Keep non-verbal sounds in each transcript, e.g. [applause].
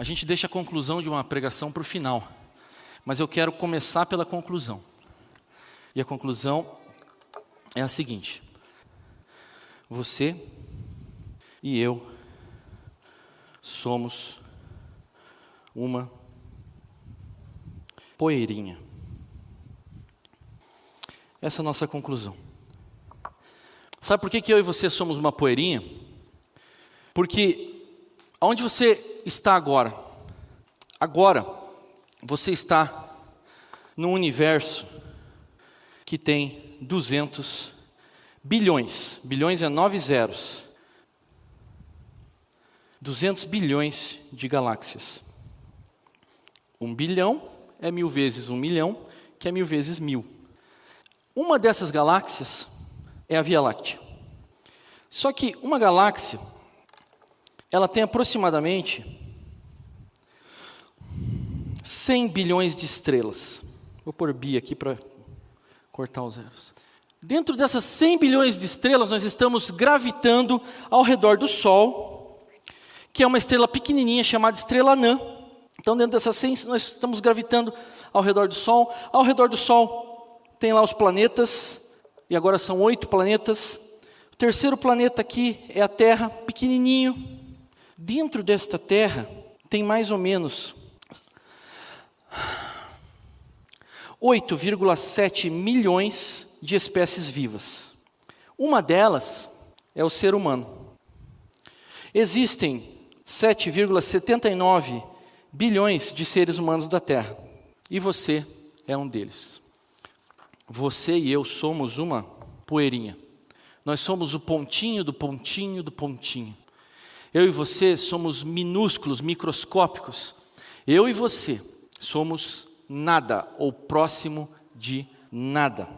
A gente deixa a conclusão de uma pregação para o final, mas eu quero começar pela conclusão. E a conclusão é a seguinte: você e eu somos uma poeirinha. Essa é a nossa conclusão. Sabe por que, que eu e você somos uma poeirinha? Porque onde você está agora, agora você está num universo que tem 200 bilhões, bilhões é nove zeros, 200 bilhões de galáxias. Um bilhão é mil vezes um milhão, que é mil vezes mil. Uma dessas galáxias é a Via Láctea. Só que uma galáxia, ela tem aproximadamente 100 bilhões de estrelas. Vou pôr bi aqui para cortar os zeros. Dentro dessas 100 bilhões de estrelas, nós estamos gravitando ao redor do Sol, que é uma estrela pequenininha chamada estrela anã. Então, dentro dessas 100, nós estamos gravitando ao redor do Sol. Ao redor do Sol tem lá os planetas, e agora são oito planetas. O terceiro planeta aqui é a Terra, pequenininho. Dentro desta Terra tem mais ou menos 8,7 milhões de espécies vivas. Uma delas é o ser humano. Existem 7,79 bilhões de seres humanos da Terra. E você é um deles. Você e eu somos uma poeirinha. Nós somos o pontinho do pontinho do pontinho. Eu e você somos minúsculos, microscópicos. Eu e você somos nada ou próximo de nada.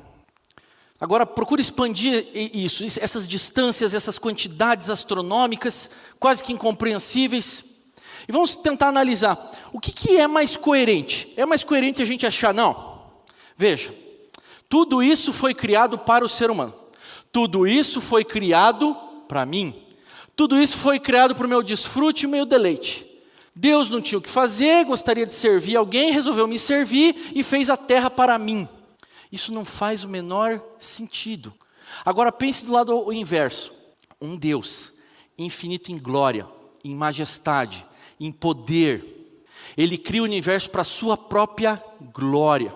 Agora, procure expandir isso, essas distâncias, essas quantidades astronômicas, quase que incompreensíveis, e vamos tentar analisar o que, que é mais coerente. É mais coerente a gente achar, não? Veja, tudo isso foi criado para o ser humano, tudo isso foi criado para mim, tudo isso foi criado para o meu desfrute e o meu deleite. Deus não tinha o que fazer, gostaria de servir alguém, resolveu me servir e fez a terra para mim. Isso não faz o menor sentido. Agora pense do lado inverso: um Deus infinito em glória, em majestade, em poder. Ele cria o universo para sua própria glória.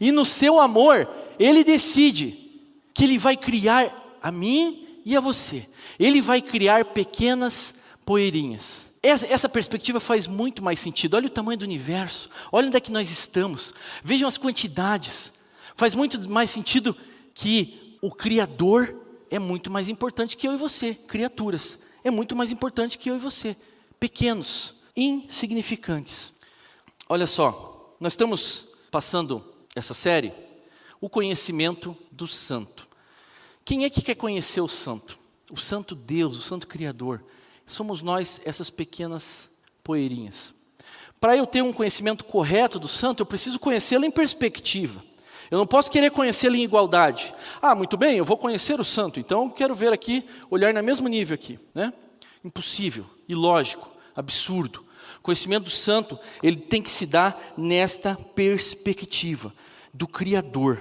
E no seu amor, ele decide que ele vai criar a mim e a você. Ele vai criar pequenas poeirinhas. Essa, essa, perspectiva faz muito mais sentido. Olha o tamanho do universo, olha onde é que nós estamos, vejam as quantidades. Faz muito mais sentido que o Criador é muito mais importante que eu e você, criaturas. É muito mais importante que eu e você pequenos, insignificantes. Olha só, nós estamos passando essa série, o conhecimento do santo. Quem é que quer conhecer o santo? O santo Deus, o santo Criador. Somos nós, essas pequenas poeirinhas. Para eu ter um conhecimento correto do santo, eu preciso conhecê-lo em perspectiva. Eu não posso querer conhecê-lo em igualdade. Ah, muito bem, eu vou conhecer o santo, então quero ver aqui, olhar no mesmo nível aqui. Né? Impossível, ilógico, absurdo. O conhecimento do santo, ele tem que se dar nesta perspectiva do Criador.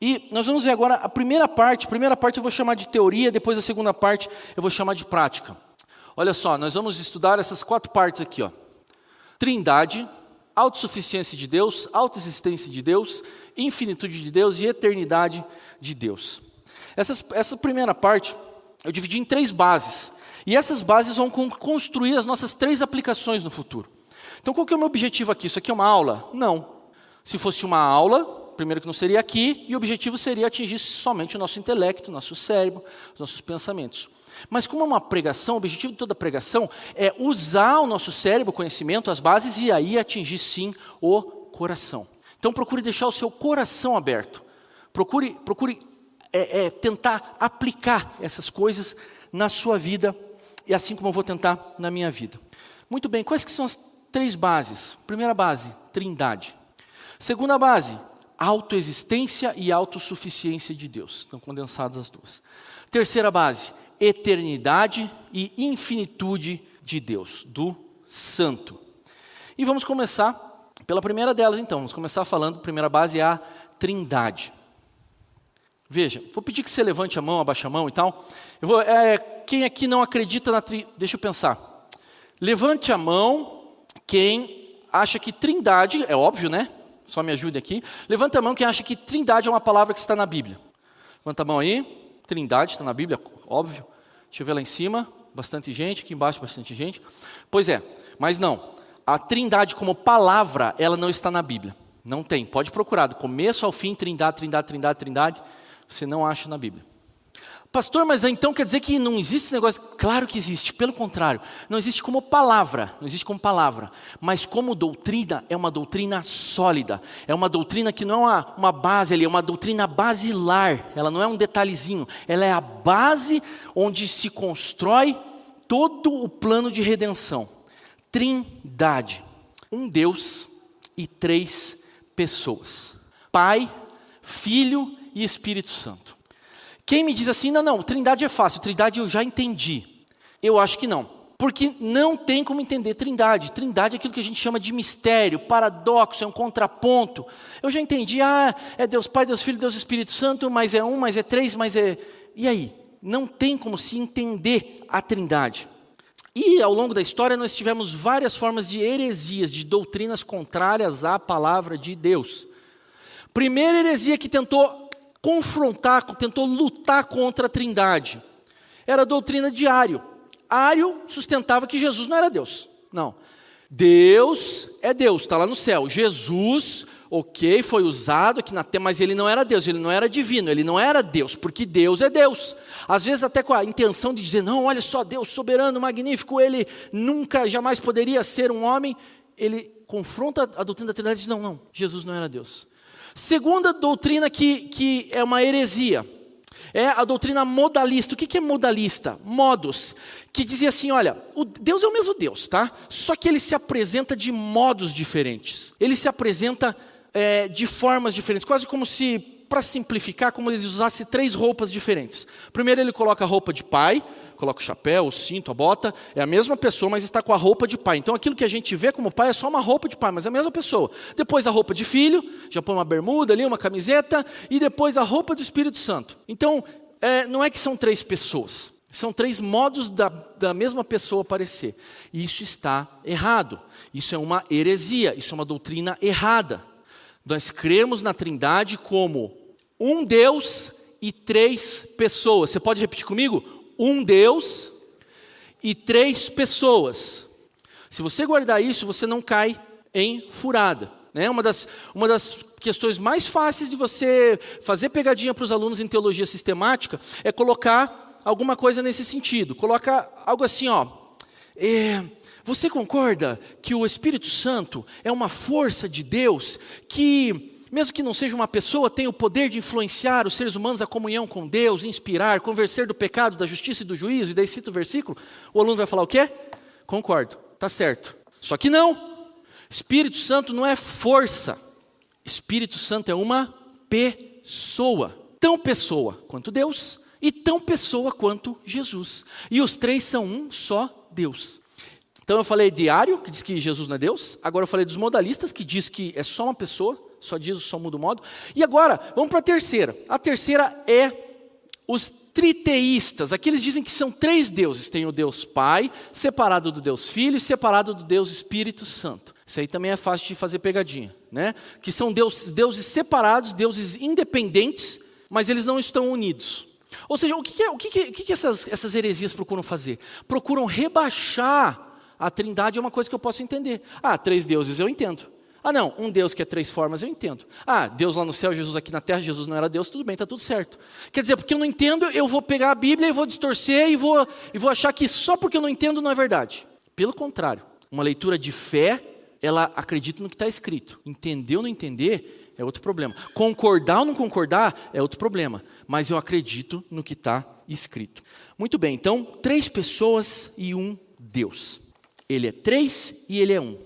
E nós vamos ver agora a primeira parte. A primeira parte eu vou chamar de teoria, depois a segunda parte eu vou chamar de prática. Olha só, nós vamos estudar essas quatro partes aqui, ó. Trindade, autossuficiência de Deus, autoexistência de Deus, infinitude de Deus e eternidade de Deus. Essas, essa primeira parte eu dividi em três bases. E essas bases vão construir as nossas três aplicações no futuro. Então, qual que é o meu objetivo aqui? Isso aqui é uma aula? Não. Se fosse uma aula, primeiro que não seria aqui, e o objetivo seria atingir somente o nosso intelecto, o nosso cérebro, os nossos pensamentos. Mas como é uma pregação, o objetivo de toda pregação é usar o nosso cérebro, o conhecimento, as bases, e aí atingir sim o coração. Então procure deixar o seu coração aberto. Procure, procure é, é, tentar aplicar essas coisas na sua vida e assim como eu vou tentar na minha vida. Muito bem, quais que são as três bases? Primeira base, trindade. Segunda base, autoexistência e autossuficiência de Deus. Estão condensadas as duas. Terceira base, eternidade e infinitude de Deus, do Santo. E vamos começar pela primeira delas, então. Vamos começar falando, primeira base é a Trindade. Veja, vou pedir que você levante a mão, abaixe a mão e tal. Eu vou, é, quem aqui não acredita na tri... Deixa eu pensar. Levante a mão quem acha que Trindade, é óbvio, né? Só me ajude aqui. Levanta a mão quem acha que Trindade é uma palavra que está na Bíblia. Levanta a mão aí. Trindade está na Bíblia, óbvio. Deixa eu ver lá em cima. Bastante gente, aqui embaixo bastante gente. Pois é, mas não. A Trindade como palavra, ela não está na Bíblia. Não tem. Pode procurar do começo ao fim, Trindade, Trindade, Trindade, Trindade. Você não acha na Bíblia. Pastor, mas então quer dizer que não existe esse negócio? Claro que existe, pelo contrário, não existe como palavra, não existe como palavra, mas como doutrina, é uma doutrina sólida, é uma doutrina que não é uma, uma base ali, é uma doutrina basilar, ela não é um detalhezinho, ela é a base onde se constrói todo o plano de redenção. Trindade, um Deus e três pessoas: Pai, Filho e Espírito Santo. Quem me diz assim, não, não, Trindade é fácil, Trindade eu já entendi. Eu acho que não. Porque não tem como entender Trindade. Trindade é aquilo que a gente chama de mistério, paradoxo, é um contraponto. Eu já entendi, ah, é Deus Pai, Deus Filho, Deus Espírito Santo, mas é um, mas é três, mas é. E aí? Não tem como se entender a Trindade. E ao longo da história nós tivemos várias formas de heresias, de doutrinas contrárias à palavra de Deus. Primeira heresia que tentou confrontar, tentou lutar contra a Trindade. Era a doutrina de Ário. Ário sustentava que Jesus não era Deus. Não. Deus é Deus, está lá no céu. Jesus, ok, foi usado aqui na terra, mas ele não era Deus, ele não era divino, ele não era Deus, porque Deus é Deus. Às vezes, até com a intenção de dizer, não, olha só, Deus soberano, magnífico, ele nunca, jamais poderia ser um homem. Ele confronta a doutrina da Trindade e diz: não, não, Jesus não era Deus. Segunda doutrina que, que é uma heresia é a doutrina modalista. O que é modalista? Modos. Que dizia assim: olha, Deus é o mesmo Deus, tá? Só que ele se apresenta de modos diferentes. Ele se apresenta é, de formas diferentes, quase como se, para simplificar, como ele usasse três roupas diferentes. Primeiro, ele coloca a roupa de pai coloca o chapéu, o cinto, a bota, é a mesma pessoa, mas está com a roupa de pai. Então aquilo que a gente vê como pai é só uma roupa de pai, mas é a mesma pessoa. Depois a roupa de filho, já põe uma bermuda ali, uma camiseta, e depois a roupa do Espírito Santo. Então, é, não é que são três pessoas, são três modos da, da mesma pessoa aparecer. E isso está errado. Isso é uma heresia, isso é uma doutrina errada. Nós cremos na Trindade como um Deus e três pessoas. Você pode repetir comigo? um Deus e três pessoas. Se você guardar isso, você não cai em furada. Né? Uma, das, uma das questões mais fáceis de você fazer pegadinha para os alunos em teologia sistemática é colocar alguma coisa nesse sentido. Coloca algo assim, ó. É, você concorda que o Espírito Santo é uma força de Deus que mesmo que não seja uma pessoa, tem o poder de influenciar os seres humanos à comunhão com Deus, inspirar, convencer do pecado, da justiça e do juízo, e daí cita o versículo, o aluno vai falar o quê? Concordo, está certo. Só que não. Espírito Santo não é força. Espírito Santo é uma pessoa. Tão pessoa quanto Deus e tão pessoa quanto Jesus. E os três são um só Deus. Então eu falei diário, que diz que Jesus não é Deus. Agora eu falei dos modalistas, que diz que é só uma pessoa só diz, só muda o modo. E agora, vamos para a terceira. A terceira é os triteístas. Aqueles dizem que são três deuses: tem o Deus Pai, separado do Deus Filho e separado do Deus Espírito Santo. Isso aí também é fácil de fazer pegadinha, né? Que são deuses, deuses separados, deuses independentes, mas eles não estão unidos. Ou seja, o que, que, que, o que, que essas, essas heresias procuram fazer? Procuram rebaixar a trindade, é uma coisa que eu posso entender. Ah, três deuses eu entendo. Ah, não, um Deus que é três formas, eu entendo. Ah, Deus lá no céu, Jesus aqui na terra, Jesus não era Deus, tudo bem, está tudo certo. Quer dizer, porque eu não entendo, eu vou pegar a Bíblia e vou distorcer e vou, e vou achar que só porque eu não entendo não é verdade. Pelo contrário, uma leitura de fé, ela acredita no que está escrito. Entender ou não entender é outro problema. Concordar ou não concordar é outro problema. Mas eu acredito no que está escrito. Muito bem, então, três pessoas e um Deus. Ele é três e ele é um.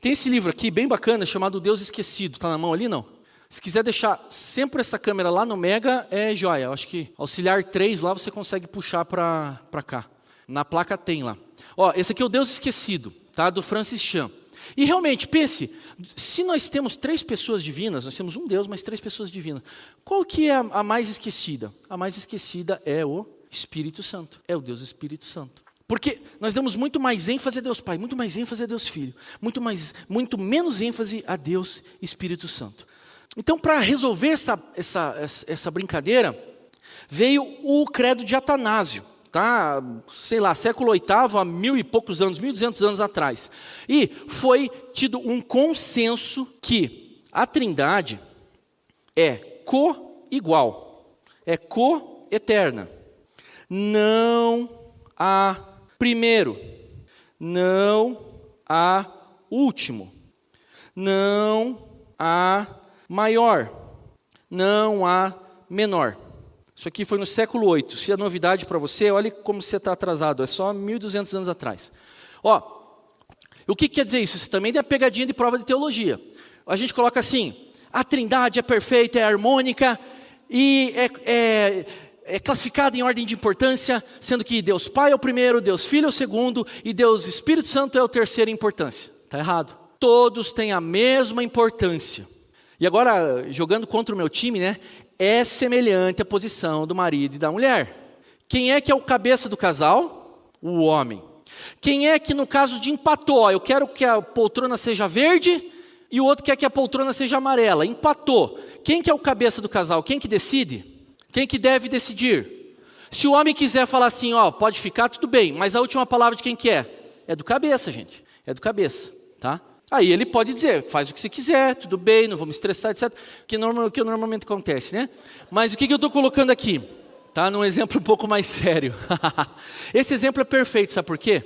Tem esse livro aqui, bem bacana, chamado Deus Esquecido. Está na mão ali, não? Se quiser deixar sempre essa câmera lá no Mega, é joia. Acho que auxiliar 3 lá você consegue puxar para cá. Na placa tem lá. Ó, esse aqui é o Deus Esquecido. tá? do Francis Chan. E realmente, pense, se nós temos três pessoas divinas, nós temos um Deus, mas três pessoas divinas, qual que é a mais esquecida? A mais esquecida é o Espírito Santo, é o Deus Espírito Santo. Porque nós damos muito mais ênfase a Deus Pai, muito mais ênfase a Deus Filho, muito, mais, muito menos ênfase a Deus Espírito Santo. Então, para resolver essa, essa, essa brincadeira, veio o credo de Atanásio tá? sei lá, século VIII, há mil e poucos anos, mil duzentos anos atrás. E foi tido um consenso que a trindade é co-igual, é co-eterna. Não há primeiro, não há último, não há maior, não há menor. Isso aqui foi no século VIII. Se é novidade para você, olhe como você está atrasado. É só 1.200 anos atrás. Ó, o que quer dizer isso? Isso também é pegadinha de prova de teologia. A gente coloca assim: a trindade é perfeita, é harmônica e é, é, é classificada em ordem de importância, sendo que Deus Pai é o primeiro, Deus Filho é o segundo e Deus Espírito Santo é o terceiro em importância. Está errado. Todos têm a mesma importância. E agora, jogando contra o meu time, né? é semelhante à posição do marido e da mulher. Quem é que é o cabeça do casal? O homem. Quem é que no caso de empatou, eu quero que a poltrona seja verde e o outro quer que a poltrona seja amarela. Empatou. Quem que é o cabeça do casal? Quem que decide? Quem que deve decidir? Se o homem quiser falar assim, ó, pode ficar, tudo bem, mas a última palavra de quem que é? É do cabeça, gente. É do cabeça, tá? Aí ele pode dizer, faz o que você quiser, tudo bem, não vou me estressar, etc. Que, normal, que normalmente acontece, né? Mas o que, que eu estou colocando aqui? Tá? Num exemplo um pouco mais sério. [laughs] Esse exemplo é perfeito, sabe por quê?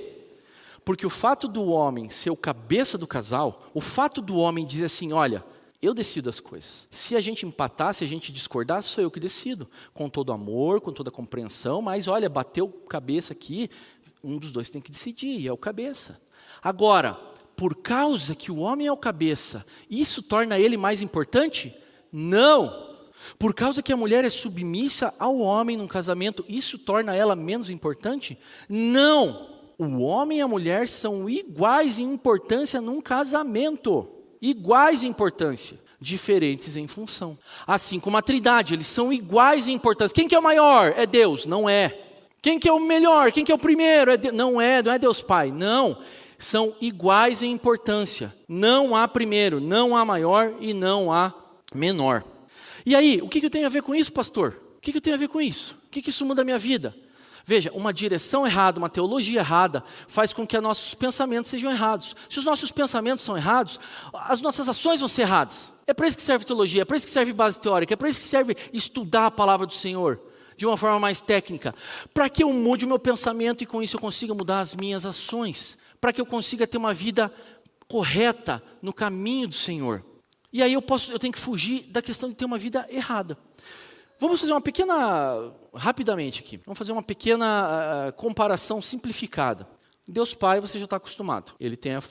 Porque o fato do homem ser o cabeça do casal, o fato do homem dizer assim, olha, eu decido as coisas. Se a gente empatar, se a gente discordar, sou eu que decido. Com todo amor, com toda compreensão, mas olha, bateu cabeça aqui, um dos dois tem que decidir, e é o cabeça. Agora, por causa que o homem é o cabeça, isso torna ele mais importante? Não. Por causa que a mulher é submissa ao homem num casamento, isso torna ela menos importante? Não. O homem e a mulher são iguais em importância num casamento. Iguais em importância, diferentes em função. Assim como a Trindade, eles são iguais em importância. Quem que é o maior? É Deus, não é. Quem que é o melhor? Quem que é o primeiro? É. Não é, não é Deus Pai, não são iguais em importância. Não há primeiro, não há maior e não há menor. E aí, o que, eu tenho a ver com isso, pastor? O que, eu tenho a ver com isso? O que, que isso muda a minha vida? Veja, uma direção errada, uma teologia errada, faz com que os nossos pensamentos sejam errados. Se os nossos pensamentos são errados, as nossas ações vão ser erradas. É para isso que serve teologia, é para isso que serve base teórica, é para isso que serve estudar a palavra do Senhor de uma forma mais técnica, para que eu mude o meu pensamento e com isso eu consiga mudar as minhas ações para que eu consiga ter uma vida correta no caminho do Senhor. E aí eu posso, eu tenho que fugir da questão de ter uma vida errada. Vamos fazer uma pequena, rapidamente aqui, vamos fazer uma pequena uh, comparação simplificada. Deus Pai, você já está acostumado, ele tem a,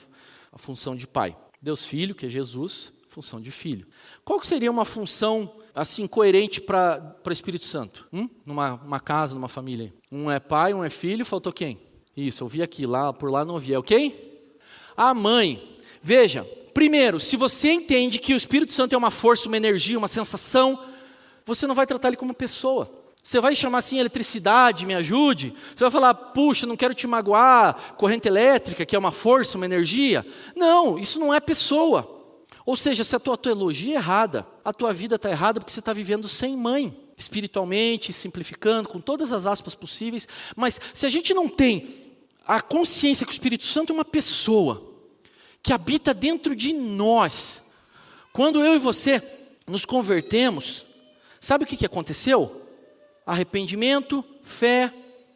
a, função de Pai. Deus Filho, que é Jesus, função de Filho. Qual seria uma função assim coerente para o Espírito Santo? Hum? Numa casa, numa família? Um é pai, um é filho, faltou quem? Isso, eu vi aqui, lá por lá não ouvi, é ok? A mãe. Veja, primeiro, se você entende que o Espírito Santo é uma força, uma energia, uma sensação, você não vai tratar ele como pessoa. Você vai chamar assim eletricidade, me ajude. Você vai falar, puxa, não quero te magoar, corrente elétrica, que é uma força, uma energia. Não, isso não é pessoa. Ou seja, se a tua teologia é errada, a tua vida está errada porque você está vivendo sem mãe, espiritualmente, simplificando, com todas as aspas possíveis. Mas se a gente não tem a consciência que o Espírito Santo é uma pessoa que habita dentro de nós. Quando eu e você nos convertemos, sabe o que, que aconteceu? Arrependimento, fé,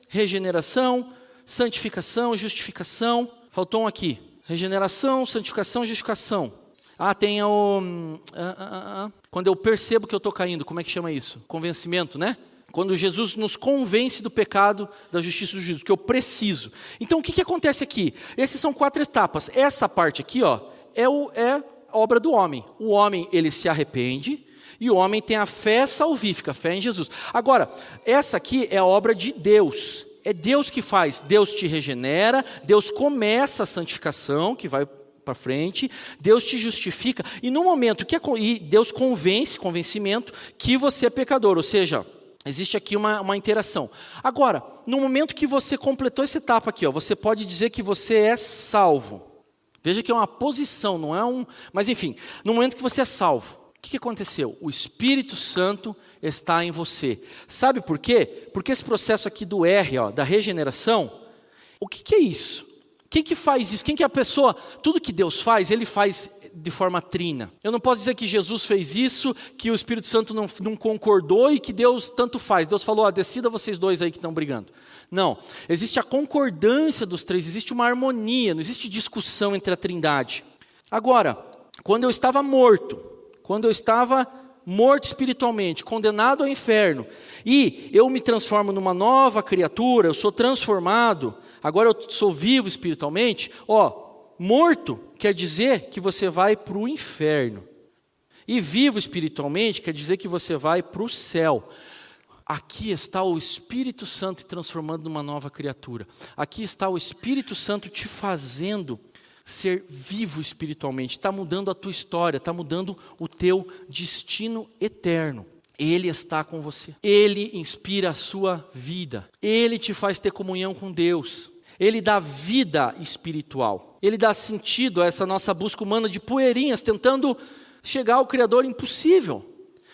regeneração, santificação, justificação. Faltou um aqui: regeneração, santificação, justificação. Ah, tem o. Ah, ah, ah, ah. quando eu percebo que eu estou caindo, como é que chama isso? Convencimento, né? Quando Jesus nos convence do pecado, da justiça do juízo, que eu preciso. Então o que, que acontece aqui? Essas são quatro etapas. Essa parte aqui ó, é, o, é obra do homem. O homem ele se arrepende e o homem tem a fé salvífica, a fé em Jesus. Agora, essa aqui é a obra de Deus. É Deus que faz. Deus te regenera, Deus começa a santificação, que vai para frente, Deus te justifica, e no momento que e Deus convence, convencimento, que você é pecador, ou seja, existe aqui uma, uma interação. Agora, no momento que você completou essa etapa aqui, ó, você pode dizer que você é salvo. Veja que é uma posição, não é um. Mas enfim, no momento que você é salvo, o que, aconteceu? O Espírito Santo está em você. Sabe por quê? Porque esse processo aqui do R, ó, da regeneração, o que, que é isso? Quem que faz isso? Quem que é a pessoa? Tudo que Deus faz, Ele faz de forma trina. Eu não posso dizer que Jesus fez isso, que o Espírito Santo não, não concordou e que Deus tanto faz. Deus falou, ah, decida vocês dois aí que estão brigando. Não, existe a concordância dos três, existe uma harmonia, não existe discussão entre a trindade. Agora, quando eu estava morto, quando eu estava morto espiritualmente, condenado ao inferno, e eu me transformo numa nova criatura, eu sou transformado, agora eu sou vivo espiritualmente, ó, morto quer dizer que você vai para o inferno. E vivo espiritualmente quer dizer que você vai para o céu. Aqui está o Espírito Santo te transformando numa nova criatura. Aqui está o Espírito Santo te fazendo ser vivo espiritualmente. Está mudando a tua história, está mudando o teu destino eterno. Ele está com você. Ele inspira a sua vida. Ele te faz ter comunhão com Deus. Ele dá vida espiritual. Ele dá sentido a essa nossa busca humana de poeirinhas, tentando chegar ao Criador impossível.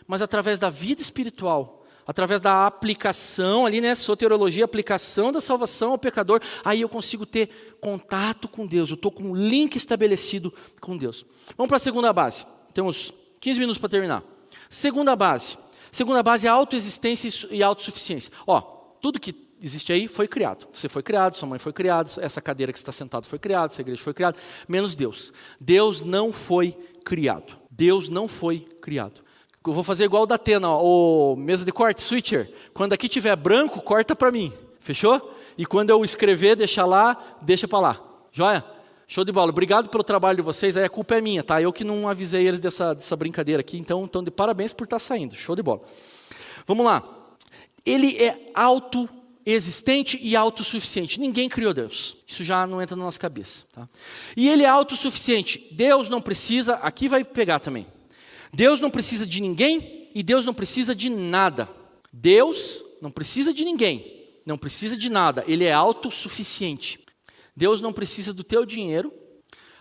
Mas através da vida espiritual, através da aplicação, ali né, soteriologia, aplicação da salvação ao pecador, aí eu consigo ter contato com Deus, eu estou com um link estabelecido com Deus. Vamos para a segunda base. Temos 15 minutos para terminar. Segunda base. Segunda base é autoexistência e autossuficiência. Ó, tudo que existe aí foi criado. Você foi criado, sua mãe foi criada, essa cadeira que está sentado foi criada, essa igreja foi criada, menos Deus. Deus não foi criado. Deus não foi criado. Eu vou fazer igual o da Atena, o mesa de corte, switcher. Quando aqui tiver branco, corta para mim. Fechou? E quando eu escrever, deixa lá, deixa para lá. Joia? Show de bola. Obrigado pelo trabalho de vocês. Aí a culpa é minha, tá? Eu que não avisei eles dessa, dessa brincadeira aqui. Então, então, de parabéns por estar tá saindo. Show de bola. Vamos lá. Ele é autoexistente e autossuficiente. Ninguém criou Deus. Isso já não entra na nossa cabeça. Tá? E ele é autossuficiente. Deus não precisa. Aqui vai pegar também. Deus não precisa de ninguém e Deus não precisa de nada. Deus não precisa de ninguém, não precisa de nada, ele é autossuficiente. Deus não precisa do teu dinheiro,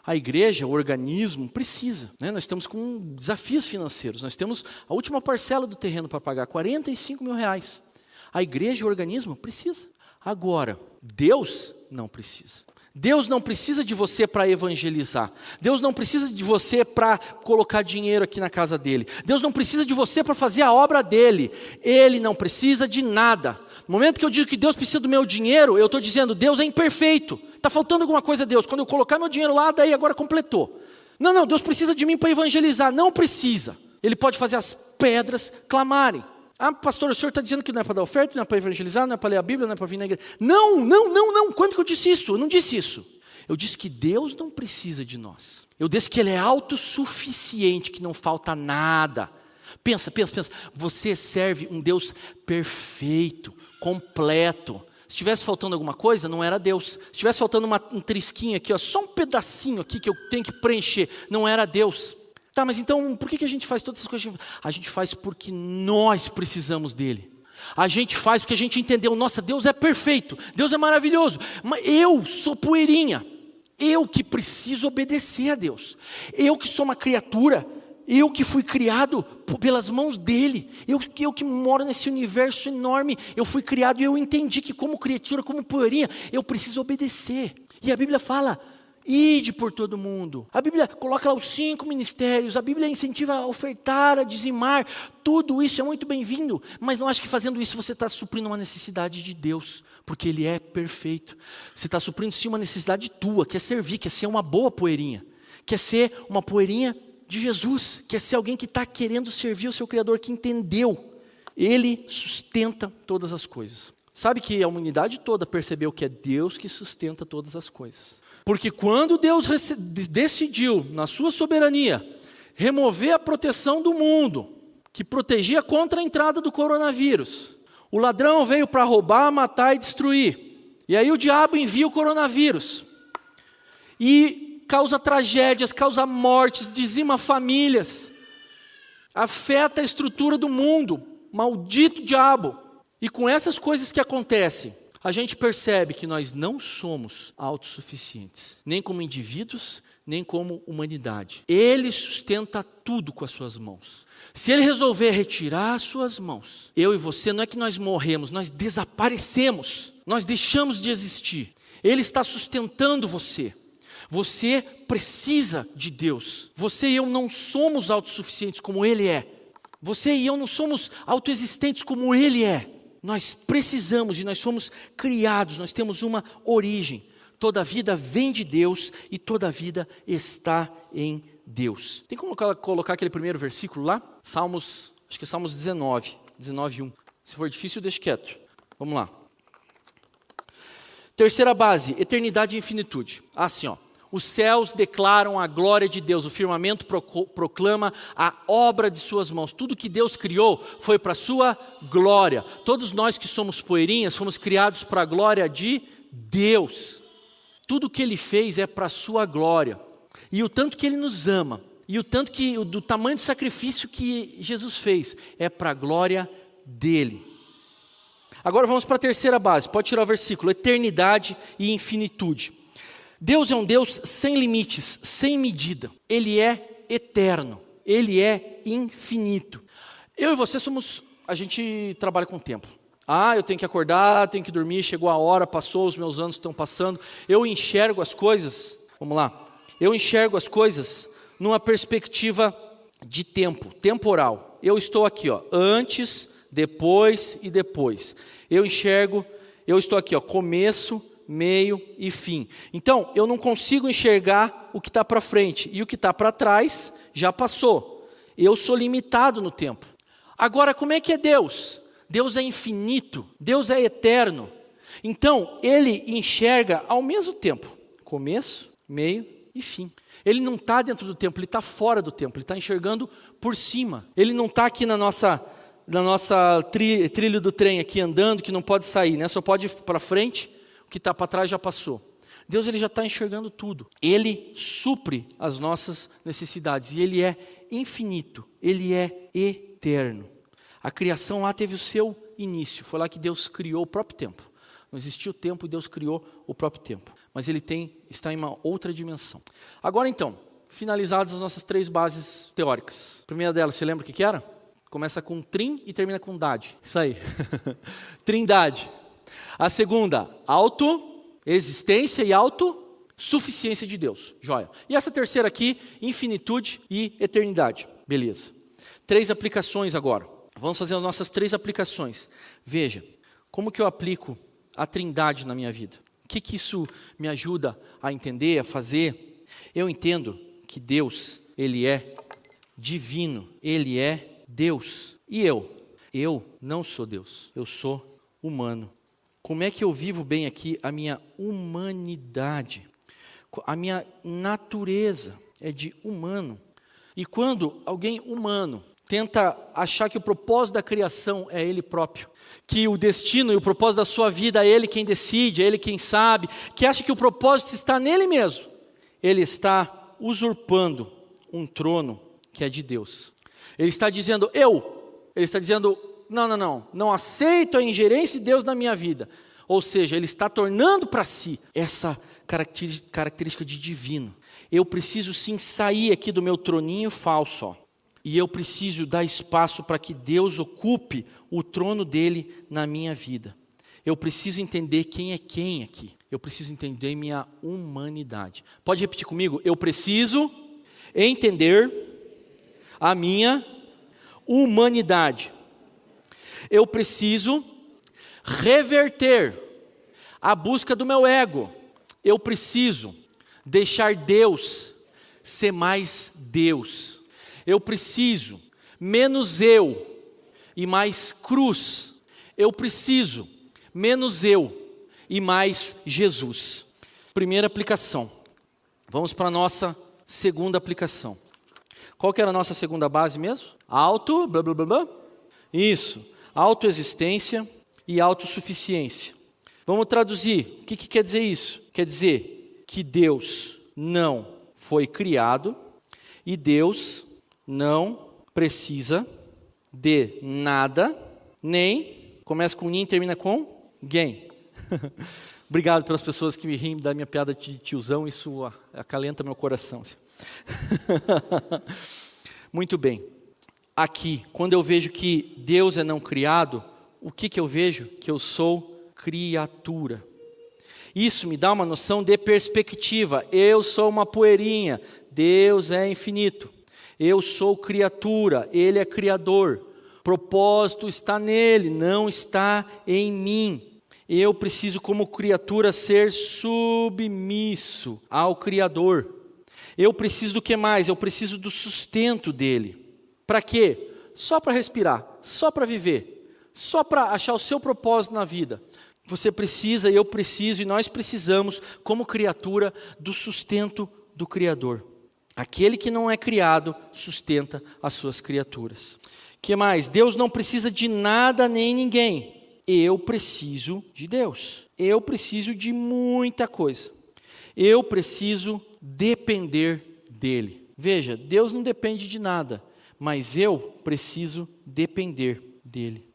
a igreja, o organismo, precisa. Né? Nós estamos com desafios financeiros, nós temos a última parcela do terreno para pagar, 45 mil reais. A igreja, o organismo, precisa. Agora, Deus não precisa. Deus não precisa de você para evangelizar. Deus não precisa de você para colocar dinheiro aqui na casa dele. Deus não precisa de você para fazer a obra dele. Ele não precisa de nada. No momento que eu digo que Deus precisa do meu dinheiro, eu estou dizendo, Deus é imperfeito. Está faltando alguma coisa a Deus. Quando eu colocar meu dinheiro lá, daí agora completou. Não, não, Deus precisa de mim para evangelizar. Não precisa. Ele pode fazer as pedras clamarem. Ah, pastor, o senhor está dizendo que não é para dar oferta, não é para evangelizar, não é para ler a Bíblia, não é para vir na igreja. Não, não, não, não. Quando que eu disse isso? Eu não disse isso. Eu disse que Deus não precisa de nós. Eu disse que Ele é autossuficiente, que não falta nada. Pensa, pensa, pensa. Você serve um Deus perfeito, completo. Se estivesse faltando alguma coisa, não era Deus. Se estivesse faltando uma, um trisquinho aqui, ó, só um pedacinho aqui que eu tenho que preencher, não era Deus. Tá, mas então por que, que a gente faz todas essas coisas? A gente faz porque nós precisamos dele. A gente faz porque a gente entendeu, nossa, Deus é perfeito, Deus é maravilhoso, mas eu sou poeirinha, eu que preciso obedecer a Deus, eu que sou uma criatura, eu que fui criado pelas mãos dele, eu, eu que moro nesse universo enorme, eu fui criado e eu entendi que, como criatura, como poeirinha, eu preciso obedecer. E a Bíblia fala: Ide por todo mundo. A Bíblia coloca lá os cinco ministérios, a Bíblia incentiva a ofertar, a dizimar. Tudo isso é muito bem-vindo, mas não acho que fazendo isso você está suprindo uma necessidade de Deus, porque Ele é perfeito. Você está suprindo sim uma necessidade tua, que é servir, que é ser uma boa poeirinha, que é ser uma poeirinha de Jesus, que é ser alguém que está querendo servir o seu Criador, que entendeu. Ele sustenta todas as coisas. Sabe que a humanidade toda percebeu que é Deus que sustenta todas as coisas. Porque quando Deus decidiu, na sua soberania, remover a proteção do mundo, que protegia contra a entrada do coronavírus, O ladrão veio para roubar, matar e destruir. E aí o diabo envia o coronavírus. E causa tragédias, causa mortes, dizima famílias. Afeta a estrutura do mundo. Maldito diabo. E com essas coisas que acontecem, a gente percebe que nós não somos autossuficientes, nem como indivíduos, nem como humanidade. Ele sustenta tudo com as suas mãos. Se ele resolver retirar as suas mãos, eu e você, não é que nós morremos, nós desaparecemos, nós deixamos de existir. Ele está sustentando você. Você precisa de Deus. Você e eu não somos autossuficientes como Ele é. Você e eu não somos autoexistentes como Ele é. Nós precisamos e nós somos criados, nós temos uma origem. Toda vida vem de Deus e toda vida está em Deus. Tem como colocar aquele primeiro versículo lá? Salmos, acho que é Salmos 19, 19, 1. Se for difícil, deixe quieto. Vamos lá. Terceira base, eternidade e infinitude. Assim, ó. Os céus declaram a glória de Deus, o firmamento proclama a obra de suas mãos. Tudo que Deus criou foi para a sua glória. Todos nós que somos poeirinhas fomos criados para a glória de Deus. Tudo que Ele fez é para a sua glória. E o tanto que Ele nos ama, e o tanto que, do tamanho do sacrifício que Jesus fez, é para a glória dEle. Agora vamos para a terceira base, pode tirar o versículo: eternidade e infinitude. Deus é um Deus sem limites, sem medida. Ele é eterno, ele é infinito. Eu e você somos, a gente trabalha com o tempo. Ah, eu tenho que acordar, tenho que dormir, chegou a hora, passou, os meus anos estão passando. Eu enxergo as coisas, vamos lá. Eu enxergo as coisas numa perspectiva de tempo, temporal. Eu estou aqui, ó, antes, depois e depois. Eu enxergo, eu estou aqui, ó, começo, meio e fim. Então, eu não consigo enxergar o que está para frente e o que está para trás já passou. Eu sou limitado no tempo. Agora, como é que é Deus? Deus é infinito, Deus é eterno. Então, ele enxerga ao mesmo tempo começo, meio e fim. Ele não está dentro do tempo, ele está fora do tempo, ele está enxergando por cima. Ele não está aqui na nossa, na nossa tri, do trem aqui andando, que não pode sair, né? só pode ir para frente o que está para trás já passou. Deus ele já está enxergando tudo. Ele supre as nossas necessidades e ele é infinito, ele é eterno. A criação lá teve o seu início, foi lá que Deus criou o próprio tempo. Não existia o tempo e Deus criou o próprio tempo. Mas ele tem está em uma outra dimensão. Agora então, finalizadas as nossas três bases teóricas. A primeira delas, você lembra o que, que era? Começa com trim e termina com dade. Isso aí. [laughs] Trindade. A segunda, autoexistência e autossuficiência de Deus. Joia. E essa terceira aqui, infinitude e eternidade. Beleza. Três aplicações agora. Vamos fazer as nossas três aplicações. Veja, como que eu aplico a trindade na minha vida? O que, que isso me ajuda a entender, a fazer? Eu entendo que Deus, Ele é divino, Ele é Deus. E eu? Eu não sou Deus, eu sou humano. Como é que eu vivo bem aqui a minha humanidade? A minha natureza é de humano. E quando alguém humano tenta achar que o propósito da criação é ele próprio, que o destino e o propósito da sua vida é ele quem decide, é ele quem sabe, que acha que o propósito está nele mesmo, ele está usurpando um trono que é de Deus. Ele está dizendo eu, ele está dizendo não, não, não, não aceito a ingerência de Deus na minha vida. Ou seja, ele está tornando para si essa característica de divino. Eu preciso sim sair aqui do meu troninho falso, ó, e eu preciso dar espaço para que Deus ocupe o trono dele na minha vida. Eu preciso entender quem é quem aqui. Eu preciso entender minha humanidade. Pode repetir comigo? Eu preciso entender a minha humanidade. Eu preciso reverter a busca do meu ego. Eu preciso deixar Deus ser mais Deus. Eu preciso menos eu e mais cruz. Eu preciso menos eu e mais Jesus. Primeira aplicação. Vamos para a nossa segunda aplicação. Qual que era a nossa segunda base mesmo? Auto, blá blá blá blá. Isso autoexistência e autossuficiência. Vamos traduzir. O que, que quer dizer isso? Quer dizer que Deus não foi criado e Deus não precisa de nada, nem começa com nin, termina com gain. [laughs] Obrigado pelas pessoas que me riem da minha piada de tiozão, isso acalenta meu coração. [laughs] Muito bem. Aqui, quando eu vejo que Deus é não criado, o que, que eu vejo? Que eu sou criatura. Isso me dá uma noção de perspectiva. Eu sou uma poeirinha, Deus é infinito. Eu sou criatura, Ele é criador. Propósito está nele, não está em mim. Eu preciso, como criatura, ser submisso ao Criador. Eu preciso do que mais? Eu preciso do sustento dele. Para quê? Só para respirar, só para viver, só para achar o seu propósito na vida. Você precisa, eu preciso, e nós precisamos, como criatura, do sustento do Criador. Aquele que não é criado sustenta as suas criaturas. Que mais? Deus não precisa de nada nem ninguém. Eu preciso de Deus. Eu preciso de muita coisa. Eu preciso depender dele. Veja, Deus não depende de nada, mas eu preciso depender dele.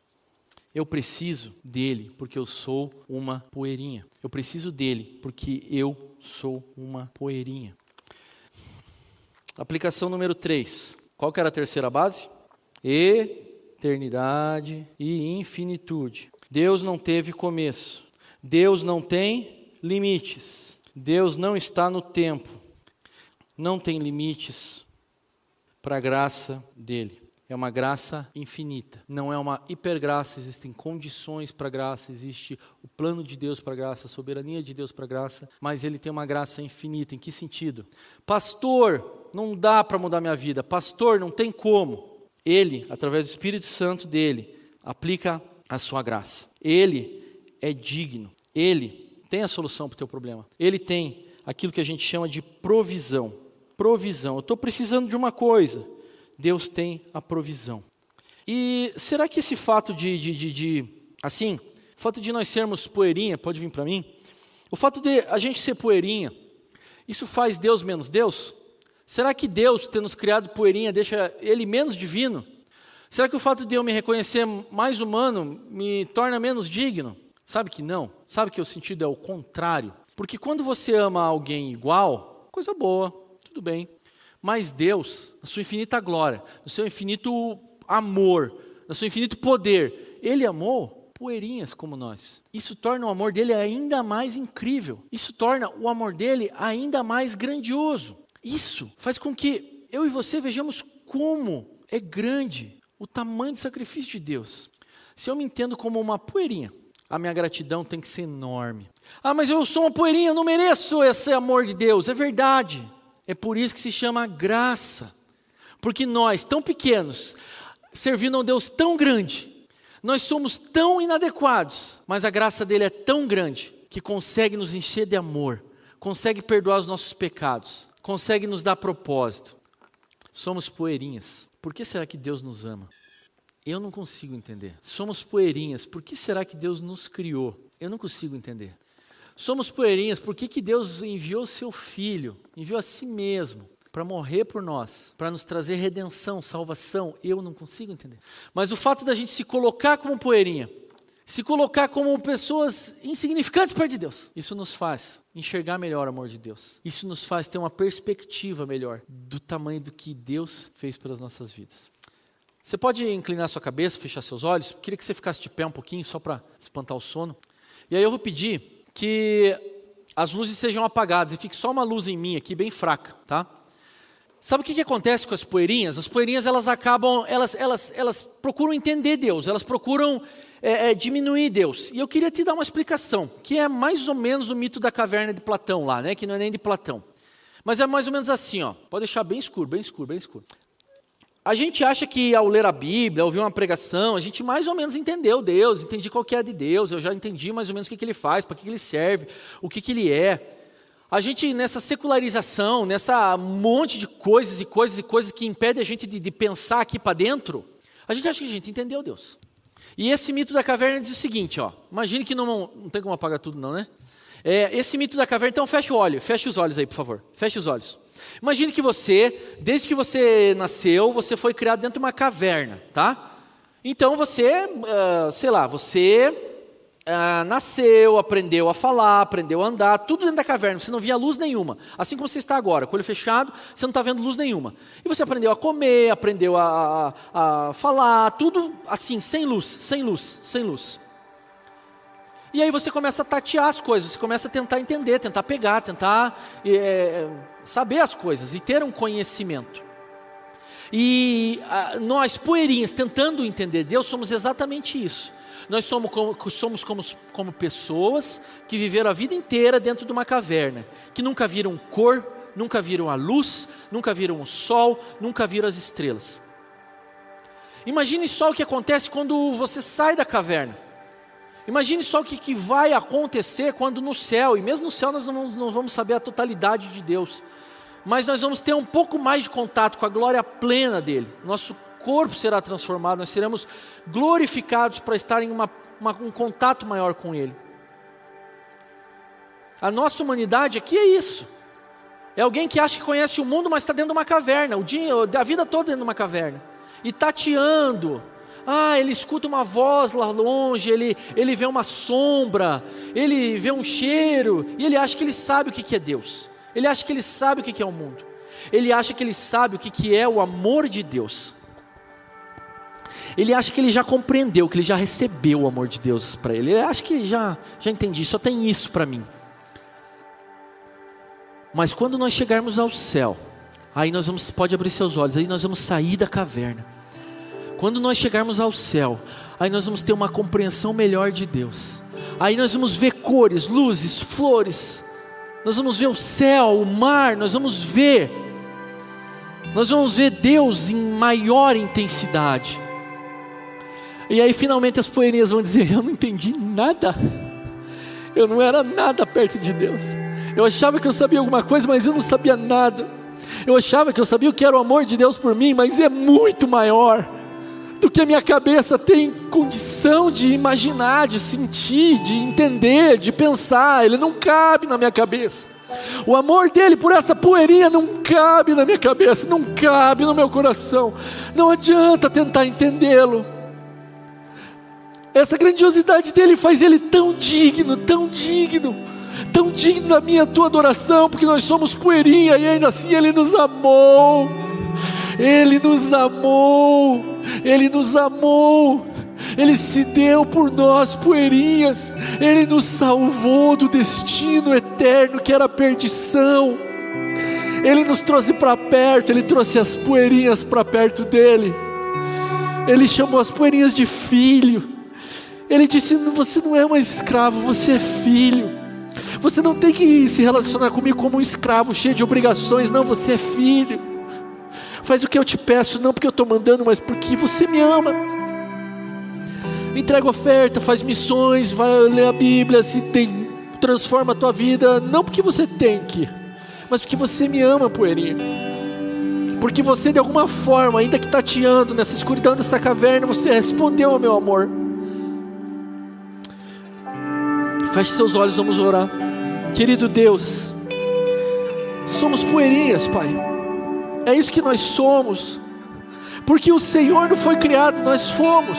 Eu preciso dele porque eu sou uma poeirinha. Eu preciso dele porque eu sou uma poeirinha. Aplicação número 3. Qual que era a terceira base? Eternidade e infinitude. Deus não teve começo. Deus não tem limites. Deus não está no tempo. Não tem limites para a graça dele. É uma graça infinita, não é uma hipergraça, existem condições para graça, existe o plano de Deus para graça, a soberania de Deus para graça, mas ele tem uma graça infinita. Em que sentido? Pastor, não dá para mudar minha vida. Pastor, não tem como. Ele, através do Espírito Santo dele, aplica a sua graça. Ele é digno. Ele tem a solução para o teu problema. Ele tem aquilo que a gente chama de provisão. Provisão. Eu estou precisando de uma coisa. Deus tem a provisão. E será que esse fato de, de, de, de assim, o fato de nós sermos poeirinha, pode vir para mim? O fato de a gente ser poeirinha, isso faz Deus menos Deus? Será que Deus, ter nos criado poeirinha, deixa ele menos divino? Será que o fato de eu me reconhecer mais humano me torna menos digno? Sabe que não. Sabe que o sentido é o contrário. Porque quando você ama alguém igual, coisa boa, tudo bem. Mas Deus, na sua infinita glória, no seu infinito amor, no seu infinito poder, Ele amou poeirinhas como nós. Isso torna o amor dele ainda mais incrível. Isso torna o amor dele ainda mais grandioso. Isso faz com que eu e você vejamos como é grande o tamanho do sacrifício de Deus. Se eu me entendo como uma poeirinha, a minha gratidão tem que ser enorme. Ah, mas eu sou uma poeirinha, eu não mereço esse amor de Deus. É verdade. É por isso que se chama graça. Porque nós, tão pequenos, servindo a um Deus tão grande, nós somos tão inadequados, mas a graça dele é tão grande que consegue nos encher de amor, consegue perdoar os nossos pecados, consegue nos dar propósito. Somos poeirinhas. Por que será que Deus nos ama? Eu não consigo entender. Somos poeirinhas. Por que será que Deus nos criou? Eu não consigo entender. Somos poeirinhas. Por que, que Deus enviou seu Filho, enviou a si mesmo, para morrer por nós, para nos trazer redenção, salvação? Eu não consigo entender. Mas o fato da gente se colocar como poeirinha, se colocar como pessoas insignificantes perto de Deus. Isso nos faz enxergar melhor o amor de Deus. Isso nos faz ter uma perspectiva melhor do tamanho do que Deus fez pelas nossas vidas. Você pode inclinar sua cabeça, fechar seus olhos. Queria que você ficasse de pé um pouquinho, só para espantar o sono. E aí eu vou pedir que as luzes sejam apagadas e fique só uma luz em mim aqui, bem fraca, tá? Sabe o que, que acontece com as poeirinhas? As poeirinhas elas acabam, elas, elas, elas procuram entender Deus, elas procuram é, é, diminuir Deus. E eu queria te dar uma explicação, que é mais ou menos o mito da caverna de Platão lá, né? que não é nem de Platão. Mas é mais ou menos assim, ó. pode deixar bem escuro, bem escuro, bem escuro. A gente acha que ao ler a Bíblia, ouvir uma pregação, a gente mais ou menos entendeu Deus, entendi qual que é de Deus, eu já entendi mais ou menos o que, que ele faz, para que, que ele serve, o que, que ele é. A gente, nessa secularização, nessa monte de coisas e coisas e coisas que impede a gente de, de pensar aqui para dentro, a gente acha que a gente entendeu Deus. E esse mito da caverna diz o seguinte, ó. Imagine que não, não tem como apagar tudo, não, né? É, esse mito da caverna, então fecha o olho, fecha os olhos aí, por favor. Feche os olhos. Imagine que você, desde que você nasceu, você foi criado dentro de uma caverna, tá? Então você, uh, sei lá, você uh, nasceu, aprendeu a falar, aprendeu a andar, tudo dentro da caverna, você não via luz nenhuma. Assim como você está agora, com o olho fechado, você não está vendo luz nenhuma. E você aprendeu a comer, aprendeu a, a, a falar, tudo assim, sem luz, sem luz, sem luz. E aí você começa a tatear as coisas, você começa a tentar entender, tentar pegar, tentar é, saber as coisas e ter um conhecimento. E a, nós, poeirinhas, tentando entender Deus, somos exatamente isso. Nós somos, como, somos como, como pessoas que viveram a vida inteira dentro de uma caverna, que nunca viram cor, nunca viram a luz, nunca viram o sol, nunca viram as estrelas. Imagine só o que acontece quando você sai da caverna. Imagine só o que, que vai acontecer quando no céu, e mesmo no céu nós não, não vamos saber a totalidade de Deus, mas nós vamos ter um pouco mais de contato com a glória plena dele. Nosso corpo será transformado, nós seremos glorificados para estar em uma, uma, um contato maior com ele. A nossa humanidade aqui é isso. É alguém que acha que conhece o mundo, mas está dentro de uma caverna, o dia, a vida toda dentro de uma caverna. E tateando, ah, ele escuta uma voz lá longe, ele, ele vê uma sombra, ele vê um cheiro, e ele acha que ele sabe o que é Deus. Ele acha que ele sabe o que é o mundo. Ele acha que ele sabe o que é o amor de Deus. Ele acha que ele já compreendeu, que ele já recebeu o amor de Deus para ele. Ele acha que já, já entendi, só tem isso para mim. Mas quando nós chegarmos ao céu, aí nós vamos, pode abrir seus olhos, aí nós vamos sair da caverna quando nós chegarmos ao céu, aí nós vamos ter uma compreensão melhor de Deus. Aí nós vamos ver cores, luzes, flores. Nós vamos ver o céu, o mar, nós vamos ver. Nós vamos ver Deus em maior intensidade. E aí finalmente as poeirinhas vão dizer: Eu não entendi nada. Eu não era nada perto de Deus. Eu achava que eu sabia alguma coisa, mas eu não sabia nada. Eu achava que eu sabia o que era o amor de Deus por mim, mas é muito maior do que a minha cabeça tem condição de imaginar, de sentir, de entender, de pensar. Ele não cabe na minha cabeça. O amor dele por essa poeirinha não cabe na minha cabeça, não cabe no meu coração. Não adianta tentar entendê-lo. Essa grandiosidade dele faz ele tão digno, tão digno, tão digno da minha tua adoração, porque nós somos poeirinha e ainda assim ele nos amou. Ele nos amou, Ele nos amou, Ele se deu por nós, poeirinhas, Ele nos salvou do destino eterno que era a perdição. Ele nos trouxe para perto, Ele trouxe as poeirinhas para perto dele. Ele chamou as poeirinhas de filho. Ele disse: Você não é mais escravo, você é filho. Você não tem que se relacionar comigo como um escravo cheio de obrigações, não, você é filho. Faz o que eu te peço, não porque eu estou mandando, mas porque você me ama. Entrega oferta, faz missões, vai ler a Bíblia, se tem, transforma a tua vida, não porque você tem que, mas porque você me ama, poeirinha. Porque você de alguma forma, ainda que tateando nessa escuridão dessa caverna, você respondeu ao meu amor. Feche seus olhos, vamos orar. Querido Deus, somos poeirinhas, Pai. É isso que nós somos. Porque o Senhor não foi criado, nós fomos.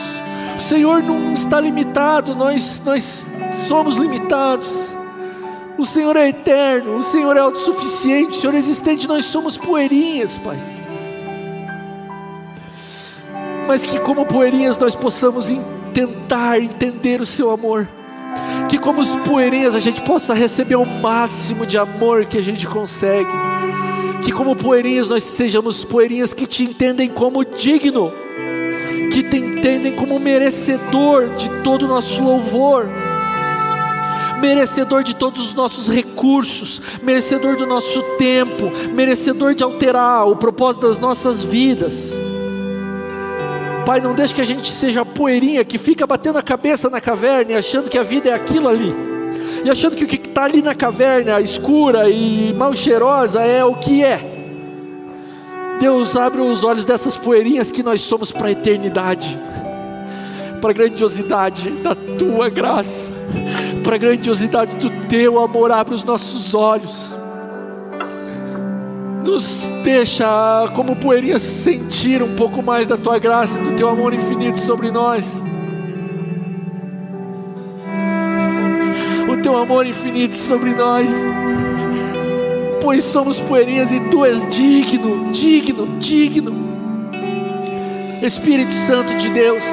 O Senhor não está limitado, nós, nós somos limitados. O Senhor é eterno, o Senhor é autossuficiente, o Senhor é existente, nós somos poeirinhas, Pai. Mas que como poeirinhas nós possamos tentar entender o Seu amor. Que como poeirinhas a gente possa receber o máximo de amor que a gente consegue que como poeirinhas nós sejamos poeirinhas que te entendem como digno, que te entendem como merecedor de todo o nosso louvor, merecedor de todos os nossos recursos, merecedor do nosso tempo, merecedor de alterar o propósito das nossas vidas. Pai, não deixe que a gente seja poeirinha que fica batendo a cabeça na caverna e achando que a vida é aquilo ali e achando que o que está ali na caverna, escura e mal cheirosa, é o que é. Deus abre os olhos dessas poeirinhas que nós somos para a eternidade. para a grandiosidade da tua graça, para a grandiosidade do teu amor. Abre os nossos olhos, nos deixa como poeirinha sentir um pouco mais da tua graça, do teu amor infinito sobre nós. Teu amor infinito sobre nós. Pois somos poeirinhas e tu és digno, digno, digno. Espírito Santo de Deus,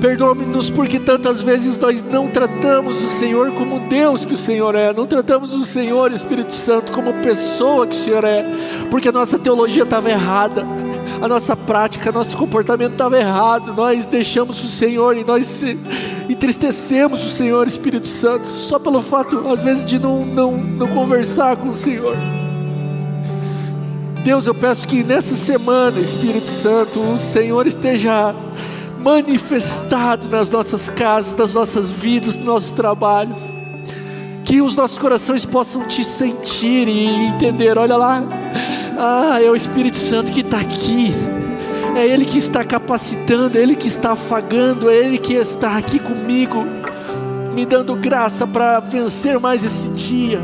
perdoe-nos porque tantas vezes nós não tratamos o Senhor como Deus que o Senhor é, não tratamos o Senhor, Espírito Santo, como pessoa que o Senhor é, porque a nossa teologia estava errada, a nossa prática, nosso comportamento estava errado, nós deixamos o Senhor e nós entristecemos o Senhor, Espírito Santo, só pelo fato, às vezes, de não, não, não conversar com o Senhor. Deus, eu peço que nessa semana, Espírito Santo, o Senhor esteja manifestado nas nossas casas, nas nossas vidas, nos nossos trabalhos. Que os nossos corações possam te sentir e entender. Olha lá, ah, é o Espírito Santo que está aqui é Ele que está capacitando, é Ele que está afagando, é Ele que está aqui comigo, me dando graça para vencer mais esse dia.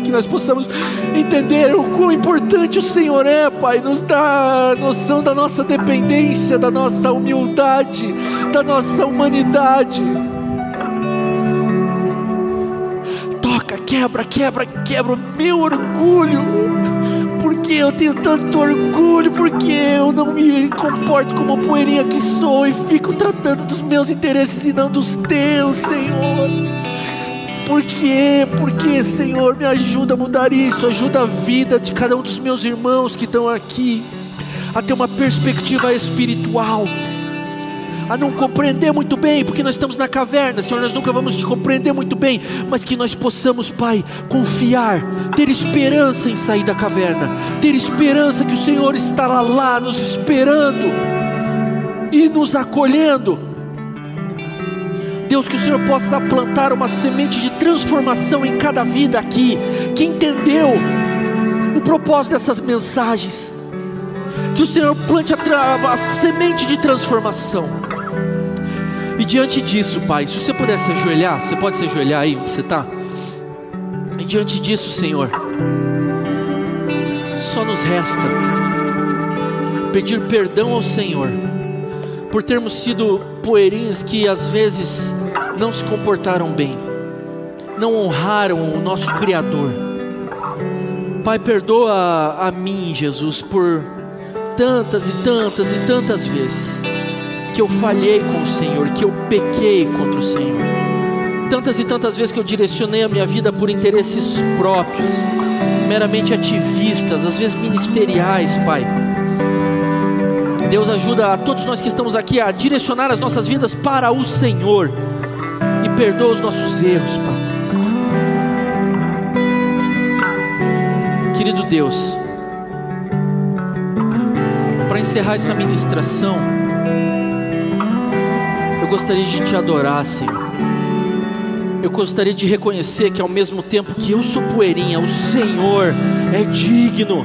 Que nós possamos entender o quão importante o Senhor é, Pai. Nos dá noção da nossa dependência, da nossa humildade, da nossa humanidade. quebra, quebra, quebra o meu orgulho. Eu tenho tanto orgulho, porque eu não me comporto como a poeirinha que sou e fico tratando dos meus interesses e não dos teus, Senhor. Por quê? Porque, Senhor, me ajuda a mudar isso, ajuda a vida de cada um dos meus irmãos que estão aqui a ter uma perspectiva espiritual a não compreender muito bem, porque nós estamos na caverna, Senhor, nós nunca vamos te compreender muito bem, mas que nós possamos, Pai, confiar, ter esperança em sair da caverna, ter esperança que o Senhor estará lá nos esperando e nos acolhendo. Deus, que o Senhor possa plantar uma semente de transformação em cada vida aqui, que entendeu o propósito dessas mensagens. Que o Senhor plante a, a semente de transformação e diante disso, Pai, se você puder se ajoelhar, você pode se ajoelhar aí onde você está? E diante disso, Senhor, só nos resta pedir perdão ao Senhor por termos sido poeirinhas que às vezes não se comportaram bem, não honraram o nosso Criador. Pai, perdoa a mim, Jesus, por tantas e tantas e tantas vezes que eu falhei com o Senhor, que eu pequei contra o Senhor. Tantas e tantas vezes que eu direcionei a minha vida por interesses próprios, meramente ativistas, às vezes ministeriais, Pai. Deus ajuda a todos nós que estamos aqui a direcionar as nossas vidas para o Senhor e perdoa os nossos erros, Pai. Querido Deus, para encerrar essa ministração, gostaria de te adorar, Senhor. Eu gostaria de reconhecer que ao mesmo tempo que eu sou poeirinha, o Senhor é digno,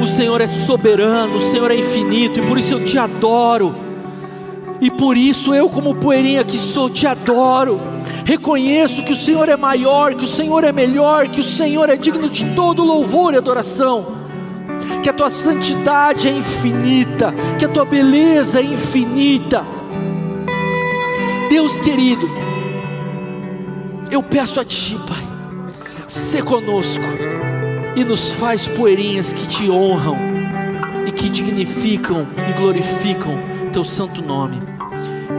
o Senhor é soberano, o Senhor é infinito, e por isso eu te adoro. E por isso eu, como poeirinha que sou, te adoro. Reconheço que o Senhor é maior, que o Senhor é melhor, que o Senhor é digno de todo louvor e adoração. Que a tua santidade é infinita, que a tua beleza é infinita Deus querido, eu peço a Ti, Pai, se conosco e nos faz poeirinhas que te honram e que dignificam e glorificam Teu santo nome,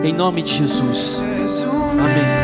em nome de Jesus, amém.